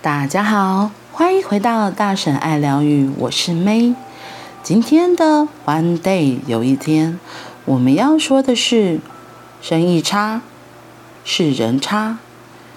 大家好，欢迎回到大婶爱疗愈，我是 May。今天的 One Day 有一天，我们要说的是：生意差是人差，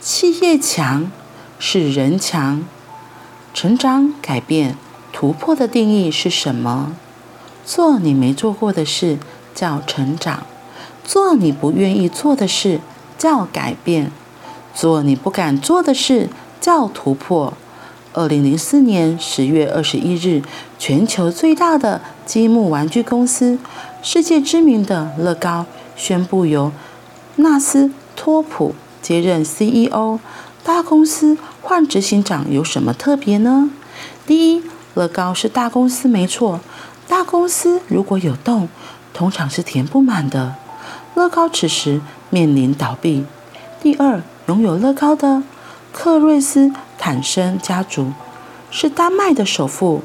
企业强是人强。成长、改变、突破的定义是什么？做你没做过的事叫成长，做你不愿意做的事叫改变，做你不敢做的事叫突破。二零零四年十月二十一日，全球最大的积木玩具公司、世界知名的乐高宣布由纳斯托普接任 CEO。大公司换执行长有什么特别呢？第一，乐高是大公司没错。大公司如果有洞，通常是填不满的。乐高此时面临倒闭。第二，拥有乐高的克瑞斯坦森家族是丹麦的首富。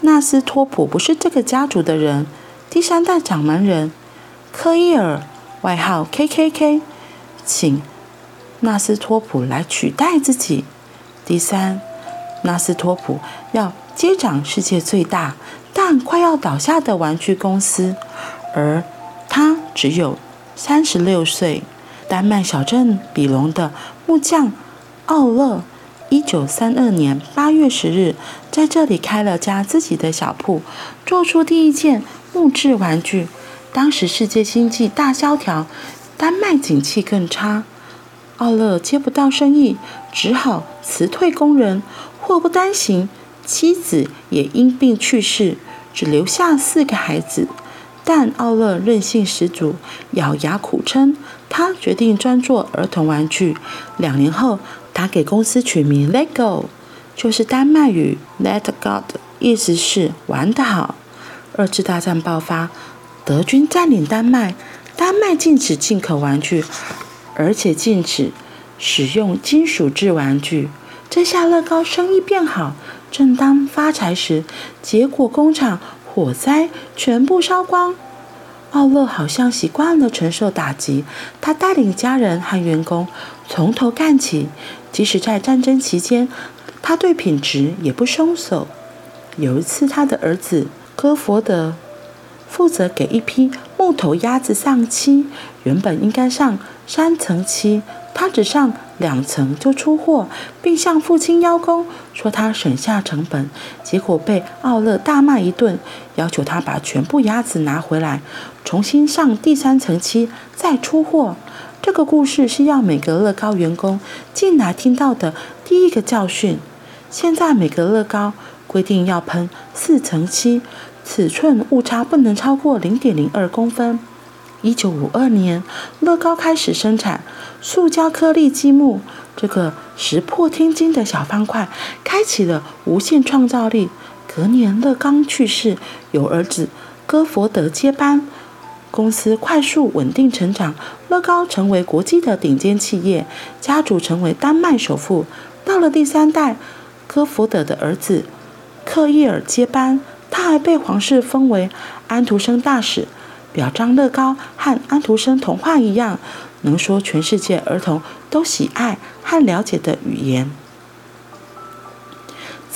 纳斯托普不是这个家族的人。第三代掌门人科伊尔，外号 KKK，请纳斯托普来取代自己。第三，纳斯托普要接掌世界最大但快要倒下的玩具公司，而他只有三十六岁。丹麦小镇比隆的木匠奥勒，一九三二年八月十日在这里开了家自己的小铺，做出第一件木质玩具。当时世界经济大萧条，丹麦景气更差，奥勒接不到生意，只好辞退工人。祸不单行，妻子也因病去世，只留下四个孩子。但奥勒韧性十足，咬牙苦撑。他决定专做儿童玩具。两年后，他给公司取名 “Lego”，就是丹麦语 “Let God”，意思是“玩得好”。二次大战爆发，德军占领丹麦，丹麦禁止进口玩具，而且禁止使用金属制玩具。这下乐高生意变好，正当发财时，结果工厂火灾全部烧光。奥勒好像习惯了承受打击，他带领家人和员工从头干起，即使在战争期间，他对品质也不松手。有一次，他的儿子戈佛德负责给一批木头鸭子上漆，原本应该上三层漆，他只上两层就出货，并向父亲邀功，说他省下成本。结果被奥勒大骂一顿，要求他把全部鸭子拿回来，重新上第三层漆，再出货。这个故事是要每个乐高员工进来听到的第一个教训。现在每个乐高规定要喷四层漆，尺寸误差不能超过零点零二公分。一九五二年，乐高开始生产塑胶颗粒积木，这个石破天惊的小方块，开启了无限创造力。隔年，乐高去世，由儿子戈佛德接班，公司快速稳定成长，乐高成为国际的顶尖企业，家族成为丹麦首富。到了第三代，戈福德的儿子克伊尔接班，他还被皇室封为安徒生大使。表彰乐高和安徒生童话一样，能说全世界儿童都喜爱和了解的语言。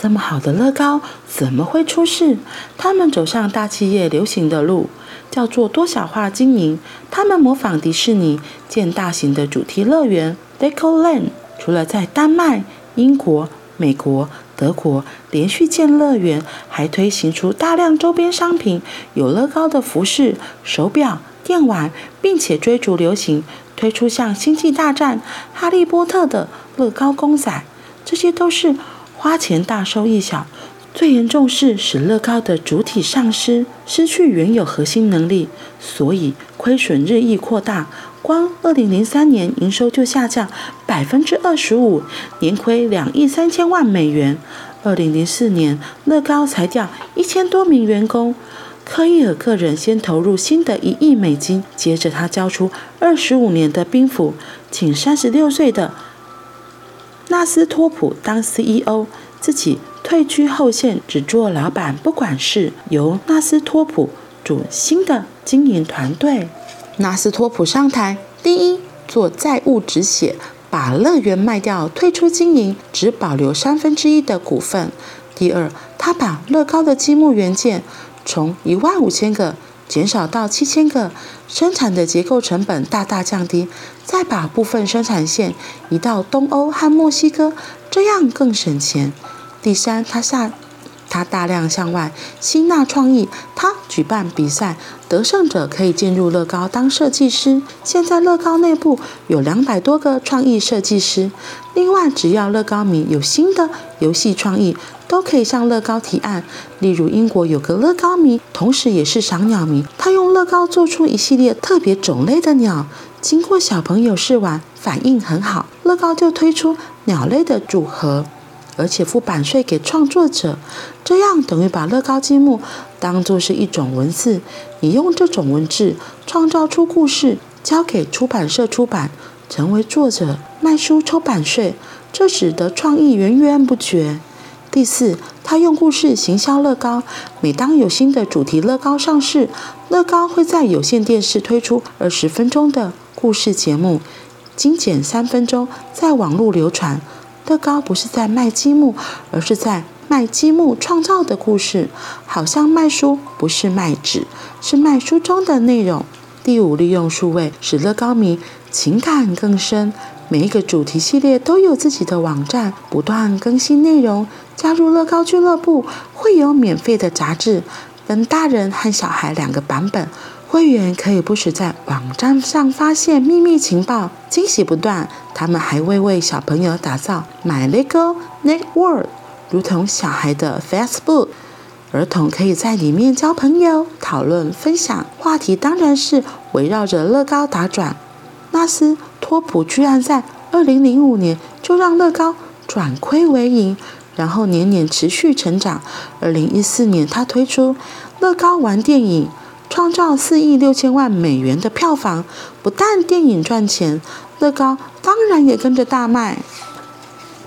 这么好的乐高怎么会出事？他们走上大企业流行的路，叫做多小化经营。他们模仿迪士尼建大型的主题乐园 Legoland，除了在丹麦、英国、美国。德国连续建乐园，还推行出大量周边商品，有乐高的服饰、手表、电玩，并且追逐流行，推出像《星际大战》、《哈利波特》的乐高公仔。这些都是花钱大收益小，最严重是使乐高的主体丧失，失去原有核心能力，所以亏损日益扩大。光二零零三年营收就下降百分之二十五，年亏两亿三千万美元。二零零四年，乐高裁掉一千多名员工。科伊尔个人先投入新的一亿美金，接着他交出二十五年的兵符，请三十六岁的纳斯托普当 CEO，自己退居后线，只做老板不管事，由纳斯托普组新的经营团队。纳斯托普上台，第一做债务止血，把乐园卖掉，退出经营，只保留三分之一的股份。第二，他把乐高的积木元件从一万五千个减少到七千个，生产的结构成本大大降低，再把部分生产线移到东欧和墨西哥，这样更省钱。第三，他下。他大量向外吸纳创意，他举办比赛，得胜者可以进入乐高当设计师。现在乐高内部有两百多个创意设计师。另外，只要乐高迷有新的游戏创意，都可以向乐高提案。例如，英国有个乐高迷，同时也是赏鸟迷，他用乐高做出一系列特别种类的鸟，经过小朋友试玩，反应很好，乐高就推出鸟类的组合。而且付版税给创作者，这样等于把乐高积木当作是一种文字，你用这种文字创造出故事，交给出版社出版，成为作者卖书抽版税，这使得创意源源不绝。第四，他用故事行销乐高，每当有新的主题乐高上市，乐高会在有线电视推出二十分钟的故事节目，精简三分钟，在网络流传。乐高不是在卖积木，而是在卖积木创造的故事，好像卖书不是卖纸，是卖书中的内容。第五，利用数位使乐高迷情感更深。每一个主题系列都有自己的网站，不断更新内容。加入乐高俱乐部会有免费的杂志，分大人和小孩两个版本。会员可以不时在网站上发现秘密情报，惊喜不断。他们还会为小朋友打造 My Lego Network，如同小孩的 Facebook。儿童可以在里面交朋友、讨论、分享。话题当然是围绕着乐高打转。纳斯托普居然在2005年就让乐高转亏为盈，然后年年持续成长。2014年，他推出乐高玩电影。创造四亿六千万美元的票房，不但电影赚钱，乐高当然也跟着大卖。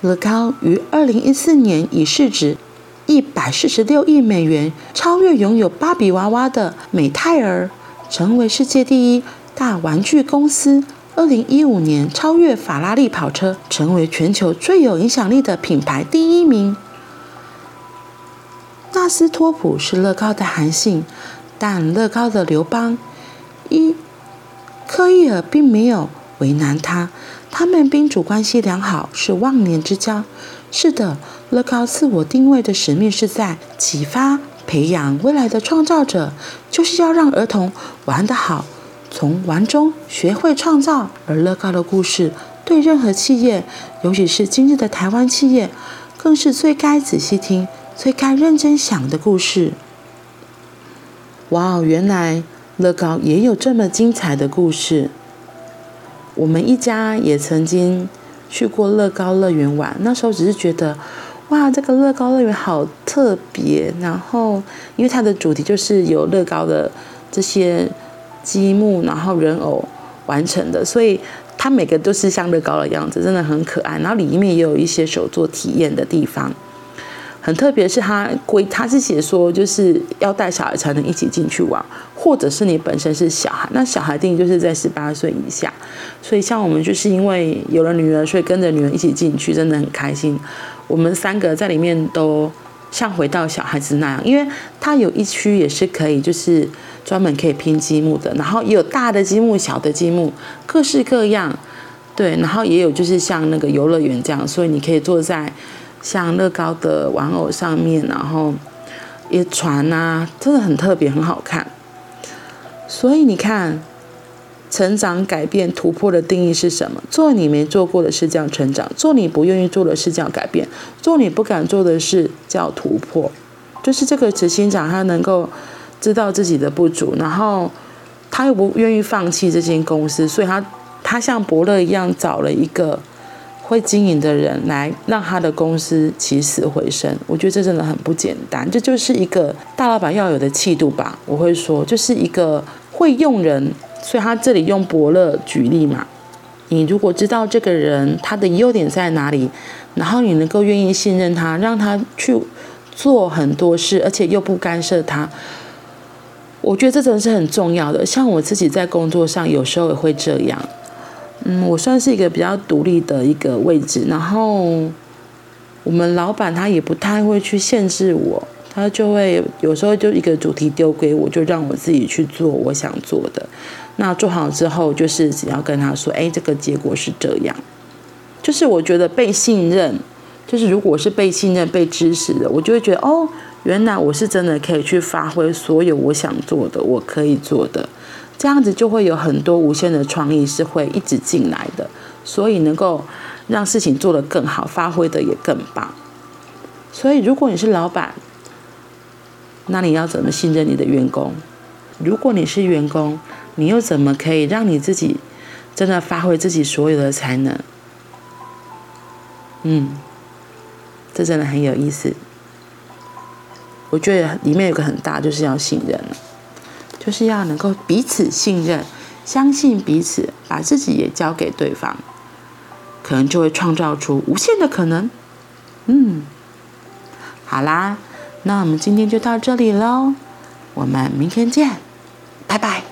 乐高于二零一四年以市值一百四十六亿美元超越拥有芭比娃娃的美泰尔，成为世界第一大玩具公司。二零一五年超越法拉利跑车，成为全球最有影响力的品牌第一名。纳斯托普是乐高的韩信。但乐高的刘邦伊克伊尔并没有为难他，他们宾主关系良好，是忘年之交。是的，乐高自我定位的使命是在启发、培养未来的创造者，就是要让儿童玩得好，从玩中学会创造。而乐高的故事，对任何企业，尤其是今日的台湾企业，更是最该仔细听、最该认真想的故事。哇哦，原来乐高也有这么精彩的故事。我们一家也曾经去过乐高乐园玩，那时候只是觉得，哇，这个乐高乐园好特别。然后，因为它的主题就是有乐高的这些积木，然后人偶完成的，所以它每个都是像乐高的样子，真的很可爱。然后里面也有一些手作体验的地方。很特别是他规，他是写说就是要带小孩才能一起进去玩，或者是你本身是小孩，那小孩定就是在十八岁以下。所以像我们就是因为有了女儿，所以跟着女儿一起进去，真的很开心。我们三个在里面都像回到小孩子那样，因为它有一区也是可以就是专门可以拼积木的，然后也有大的积木、小的积木，各式各样。对，然后也有就是像那个游乐园这样，所以你可以坐在。像乐高的玩偶上面，然后一船啊，真的很特别，很好看。所以你看，成长、改变、突破的定义是什么？做你没做过的事叫成长，做你不愿意做的事叫改变，做你不敢做的事叫突破。就是这个执行长，他能够知道自己的不足，然后他又不愿意放弃这间公司，所以他他像伯乐一样找了一个。会经营的人来让他的公司起死回生，我觉得这真的很不简单。这就是一个大老板要有的气度吧。我会说，就是一个会用人，所以他这里用伯乐举例嘛。你如果知道这个人他的优点在哪里，然后你能够愿意信任他，让他去做很多事，而且又不干涉他，我觉得这真的是很重要的。像我自己在工作上，有时候也会这样。嗯，我算是一个比较独立的一个位置，然后我们老板他也不太会去限制我，他就会有时候就一个主题丢给我，就让我自己去做我想做的。那做好之后，就是只要跟他说，哎，这个结果是这样。就是我觉得被信任，就是如果是被信任、被支持的，我就会觉得哦，原来我是真的可以去发挥所有我想做的，我可以做的，这样子就会有很多无限的创意是会一直进来的，所以能够让事情做得更好，发挥的也更棒。所以如果你是老板，那你要怎么信任你的员工？如果你是员工，你又怎么可以让你自己真的发挥自己所有的才能？嗯，这真的很有意思。我觉得里面有个很大，就是要信任，就是要能够彼此信任，相信彼此，把自己也交给对方，可能就会创造出无限的可能。嗯，好啦，那我们今天就到这里喽，我们明天见，拜拜。